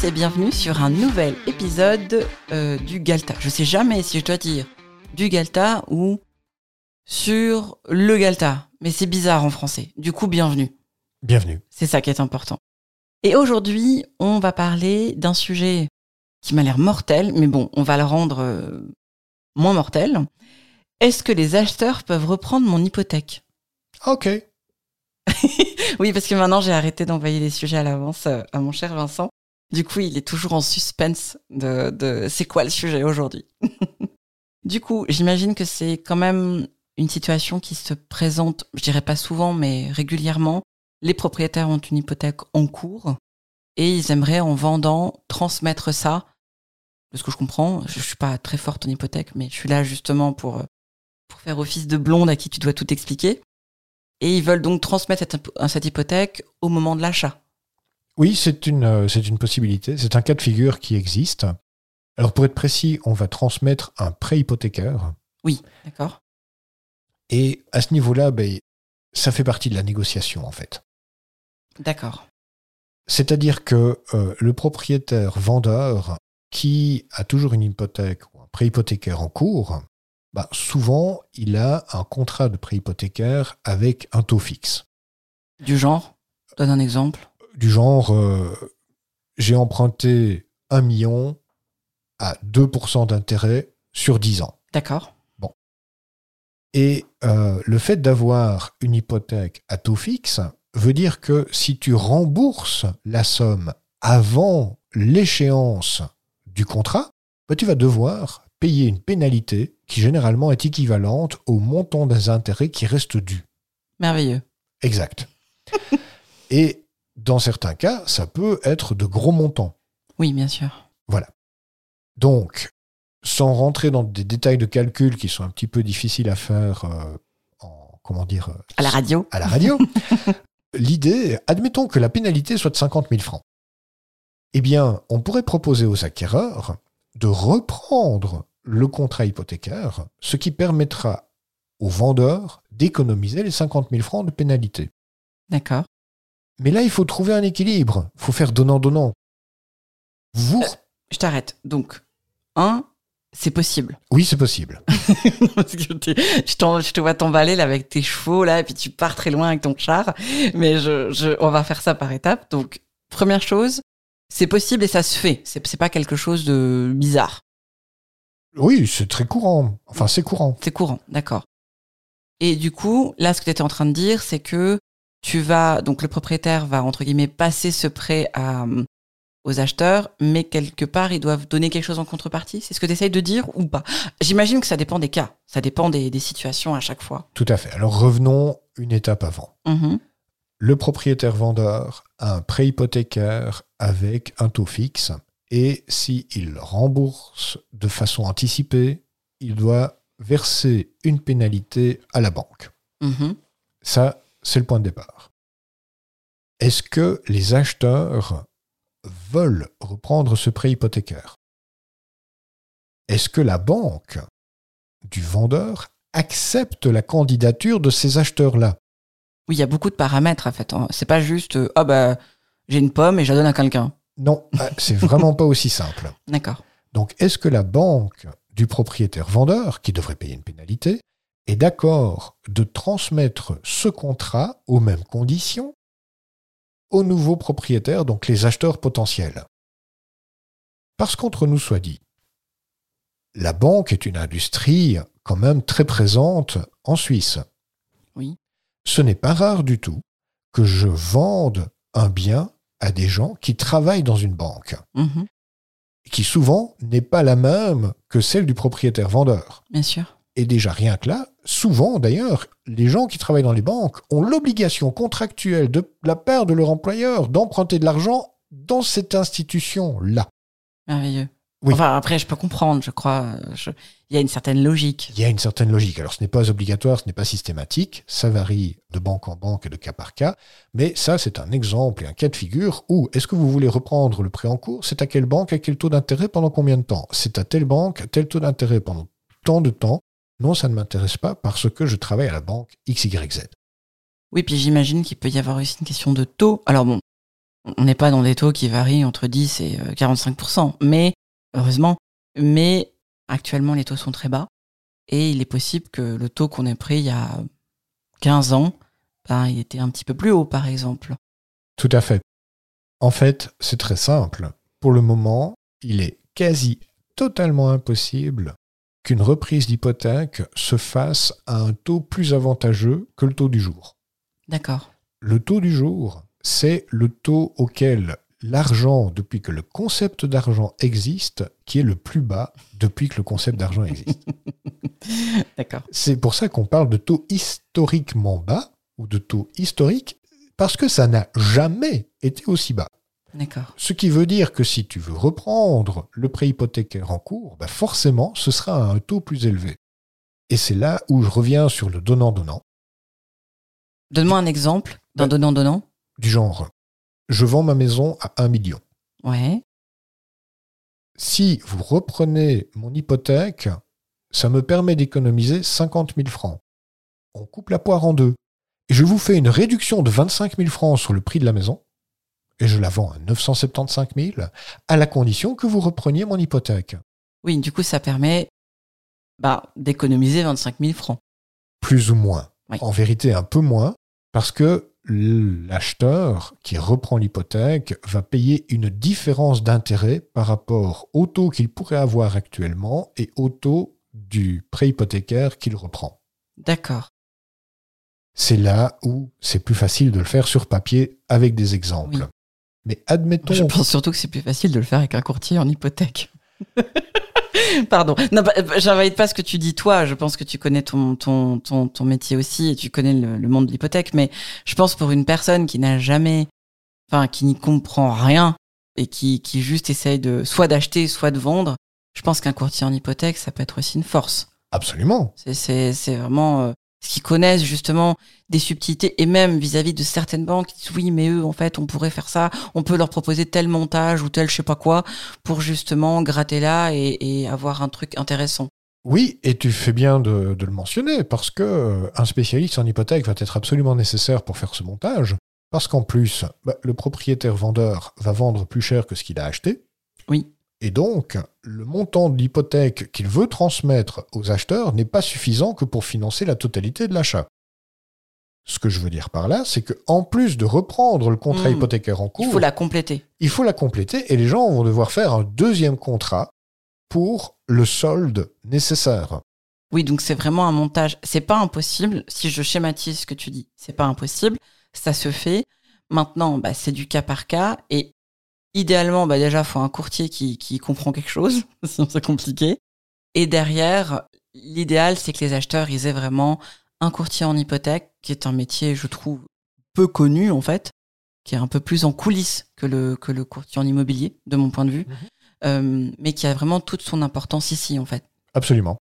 tous et bienvenue sur un nouvel épisode euh, du Galta. Je sais jamais si je dois dire du Galta ou sur le Galta, mais c'est bizarre en français. Du coup, bienvenue. Bienvenue. C'est ça qui est important. Et aujourd'hui, on va parler d'un sujet qui m'a l'air mortel, mais bon, on va le rendre euh, moins mortel. Est-ce que les acheteurs peuvent reprendre mon hypothèque? Ok. Oui, parce que maintenant j'ai arrêté d'envoyer les sujets à l'avance euh, à mon cher Vincent. Du coup, il est toujours en suspense de, de c'est quoi le sujet aujourd'hui. du coup, j'imagine que c'est quand même une situation qui se présente, je dirais pas souvent, mais régulièrement. Les propriétaires ont une hypothèque en cours et ils aimeraient, en vendant, transmettre ça. De ce que je comprends, je suis pas très forte en hypothèque, mais je suis là justement pour, pour faire office de blonde à qui tu dois tout expliquer. Et ils veulent donc transmettre cette, cette hypothèque au moment de l'achat. Oui, c'est une, euh, c'est une possibilité. C'est un cas de figure qui existe. Alors, pour être précis, on va transmettre un prêt hypothécaire. Oui, d'accord. Et à ce niveau-là, ben, ça fait partie de la négociation, en fait. D'accord. C'est-à-dire que euh, le propriétaire vendeur qui a toujours une hypothèque ou un prêt hypothécaire en cours, bah, souvent, il a un contrat de prêt hypothécaire avec un taux fixe. Du genre? Donne un exemple. Du genre, euh, j'ai emprunté un million à 2% d'intérêt sur 10 ans. D'accord. Et euh, le fait d'avoir une hypothèque à taux fixe veut dire que si tu rembourses la somme avant l'échéance du contrat, bah, tu vas devoir payer une pénalité qui généralement est équivalente au montant des intérêts qui restent dus. Merveilleux. Exact. Et dans certains cas, ça peut être de gros montants. Oui, bien sûr. Donc, sans rentrer dans des détails de calcul qui sont un petit peu difficiles à faire euh, en, comment dire, euh, À la radio à la radio, l'idée, admettons que la pénalité soit de 50 000 francs. Eh bien, on pourrait proposer aux acquéreurs de reprendre le contrat hypothécaire, ce qui permettra aux vendeurs d'économiser les 50 000 francs de pénalité. D'accord. Mais là, il faut trouver un équilibre. Il faut faire donnant-donnant. Vous... Je t'arrête. Donc, un, c'est possible. Oui, c'est possible. Parce que t'es- je, te vois t'emballer là avec tes chevaux là, et puis tu pars très loin avec ton char. Mais je, je, on va faire ça par étapes. Donc, première chose, c'est possible et ça se fait. C'est c'est pas quelque chose de bizarre. Oui, c'est très courant. Enfin, c'est courant. C'est courant, d'accord. Et du coup, là, ce que tu étais en train de dire, c'est que tu vas, donc le propriétaire va, entre guillemets, passer ce prêt à, aux acheteurs, mais quelque part, ils doivent donner quelque chose en contrepartie? C'est ce que tu essayes de dire ou pas? J'imagine que ça dépend des cas. Ça dépend des, des situations à chaque fois. Tout à fait. Alors revenons une étape avant. Mhm. Le propriétaire vendeur a un prêt hypothécaire avec un taux fixe et s'il rembourse de façon anticipée, il doit verser une pénalité à la banque. Mhm. Ça, c'est le point de départ. Est-ce que les acheteurs veulent reprendre ce prêt hypothécaire? Est-ce que la banque du vendeur accepte la candidature de ces acheteurs-là? Oui, il y a beaucoup de paramètres, en fait. hein. C'est pas juste, euh, ah bah, j'ai une pomme et je la donne à quelqu'un. Non, ah, c'est vraiment pas aussi simple. D'accord. Donc, est-ce que la banque du propriétaire vendeur, qui devrait payer une pénalité, est d'accord de transmettre ce contrat aux mêmes conditions aux nouveaux propriétaires, donc les acheteurs potentiels Parce qu'entre nous soit dit, la banque est une industrie quand même très présente en Suisse. Oui. Ce n'est pas rare du tout que je vende un bien à des gens qui travaillent dans une banque Mhm. qui souvent n'est pas la même que celle du propriétaire vendeur. Bien sûr. Et déjà rien que là, souvent d'ailleurs, les gens qui travaillent dans les banques ont l'obligation contractuelle de la part de leur employeur d'emprunter de l'argent dans cette institution-là. Merveilleux. Oui. Enfin, après, je peux comprendre, je crois. je- Il y a une certaine logique. Il y a une certaine logique. Alors ce n'est pas obligatoire, ce n'est pas systématique, ça varie de banque en banque et de cas par cas, mais ça c'est un exemple et un cas de figure où est-ce que vous voulez reprendre le prêt en cours? C'est à quelle banque, à quel taux d'intérêt, pendant combien de temps? C'est à telle banque, à tel taux d'intérêt? Pendant tant de temps? Non, ça ne m'intéresse pas parce que je travaille à la banque XYZ. Oui, puis j'imagine qu'il peut y avoir aussi une question de taux. Alors bon, On n'est pas dans des taux qui varient entre 10 et 45%, mais heureusement, mais actuellement les taux sont très bas et il est possible que le taux qu'on ait pris il y a 15 ans, ben, il était un petit peu plus haut par exemple. Tout à fait. En fait, c'est très simple. Pour le moment, il est quasi totalement impossible qu'une reprise d'hypothèque se fasse à un taux plus avantageux que le taux du jour. D'accord. Le taux du jour, c'est le taux auquel l'argent, depuis que le concept d'argent existe, qui est le plus bas depuis que le concept d'argent existe. D'accord. C'est pour ça qu'on parle de taux historiquement bas ou de taux historique, parce que ça n'a jamais été aussi bas. D'accord. Ce qui veut dire que si tu veux reprendre le prêt hypothécaire en cours, bah forcément, ce sera à un taux plus élevé. Et c'est là où je reviens sur le donnant-donnant. Donne-moi un exemple d'un donnant-donnant. Du genre, je vends ma maison à 1 million. Ouais. Si vous reprenez mon hypothèque, ça me permet d'économiser 50 000 francs. On coupe la poire en deux. Et je vous fais une réduction de 25 000 francs sur le prix de la maison et je la vends à 975 000, à la condition que vous repreniez mon hypothèque. Oui, du coup, ça permet bah, d'économiser 25 000 francs. Plus ou moins. En vérité, un peu moins, parce que l'acheteur qui reprend l'hypothèque va payer une différence d'intérêt par rapport au taux qu'il pourrait avoir actuellement et au taux du prêt hypothécaire qu'il reprend. D'accord. C'est là où c'est plus facile de le faire sur papier avec des exemples. Mais admettons. Je pense surtout que c'est plus facile de le faire avec un courtier en hypothèque. Pardon. Non, bah, bah, j'invalide pas ce que tu dis toi. Je pense que tu connais ton, ton, ton, ton métier aussi et tu connais le, monde de l'hypothèque. Mais je pense pour une personne qui n'a jamais, enfin, qui n'y comprend rien et qui, qui juste essaye de, soit d'acheter, soit de vendre, je pense qu'un courtier en hypothèque, ça peut être aussi une force. Absolument. C'est vraiment, euh, qui connaissent justement des subtilités et même vis-à-vis de certaines banques qui disent oui mais eux en fait on pourrait faire ça on peut leur proposer tel montage ou tel je sais pas quoi pour justement gratter là et, avoir un truc intéressant oui, et tu fais bien de, le mentionner, parce que euh, un spécialiste en hypothèque va être absolument nécessaire pour faire ce montage, parce qu'en plus, bah, le propriétaire vendeur va vendre plus cher que ce qu'il a acheté. Oui. Et donc, le montant de l'hypothèque qu'il veut transmettre aux acheteurs n'est pas suffisant que pour financer la totalité de l'achat. Ce que je veux dire par là, c'est qu'en plus de reprendre le contrat hmm. hypothécaire en cours, il faut la compléter. Il faut la compléter et les gens vont devoir faire un deuxième contrat pour le solde nécessaire. Oui, donc c'est vraiment un montage. C'est pas impossible. Si je schématise ce que tu dis, c'est pas impossible. Ça se fait. Maintenant, bah, c'est du cas par cas et Idéalement, bah déjà, faut un courtier qui, qui comprend quelque chose, sinon c'est compliqué. Et derrière, l'idéal, c'est que les acheteurs, ils aient vraiment un courtier en hypothèque, qui est un métier, je trouve, peu connu, en fait, qui est un peu plus en coulisses que le, que le courtier en immobilier, de mon point de vue, mhm. euh, mais qui a vraiment toute son importance ici, en fait. Absolument.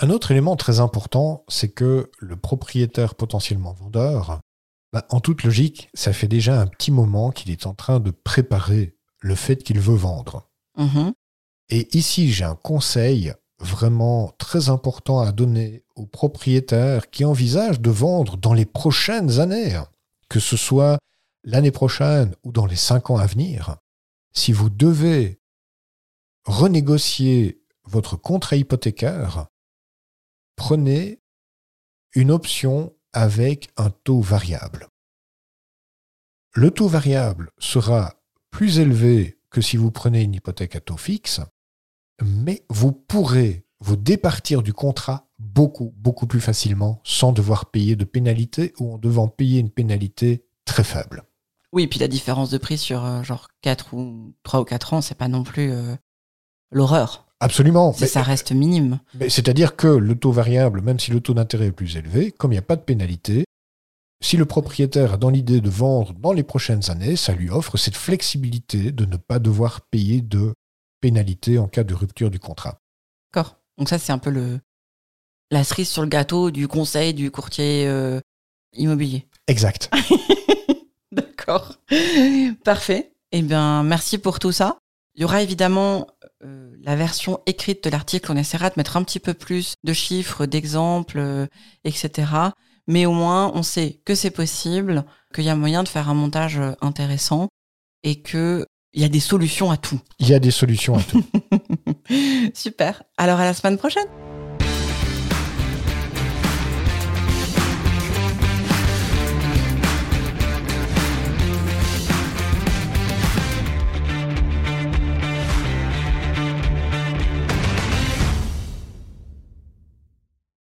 Un autre élément très important, c'est que le propriétaire potentiellement vendeur bah, en toute logique, ça fait déjà un petit moment qu'il est en train de préparer le fait qu'il veut vendre. Mm-hmm. Et ici, j'ai un conseil vraiment très important à donner aux propriétaires qui envisagent de vendre dans les prochaines années, que ce soit l'année prochaine ou dans les cinq ans à venir. Si vous devez renégocier votre contrat hypothécaire, prenez une option avec un taux variable. Le taux variable sera plus élevé que si vous prenez une hypothèque à taux fixe, mais vous pourrez vous départir du contrat beaucoup, beaucoup plus facilement sans devoir payer de pénalité ou en devant payer une pénalité très faible. Oui, puis la différence de prix sur euh, genre 4 ou 3 ou 4 ans, c'est pas non plus euh, l'horreur. Absolument. Mais, ça reste minime. C'est-à-dire que le taux variable, même si le taux d'intérêt est plus élevé, comme il n'y a pas de pénalité, si le propriétaire a dans l'idée de vendre dans les prochaines années, ça lui offre cette flexibilité de ne pas devoir payer de pénalité en cas de rupture du contrat. D'accord. Donc ça, c'est un peu le la cerise sur le gâteau du conseil du courtier euh, immobilier. Exact. D'accord. Parfait. Eh bien, merci pour tout ça. Il y aura évidemment euh, la version écrite de l'article. On essaiera de mettre un petit peu plus de chiffres, d'exemples, euh, etc. Mais au moins, on sait que c'est possible, qu'il y a moyen de faire un montage euh, intéressant. et que il y a des solutions à tout. Il y a des solutions à tout. Super. Alors à la semaine prochaine.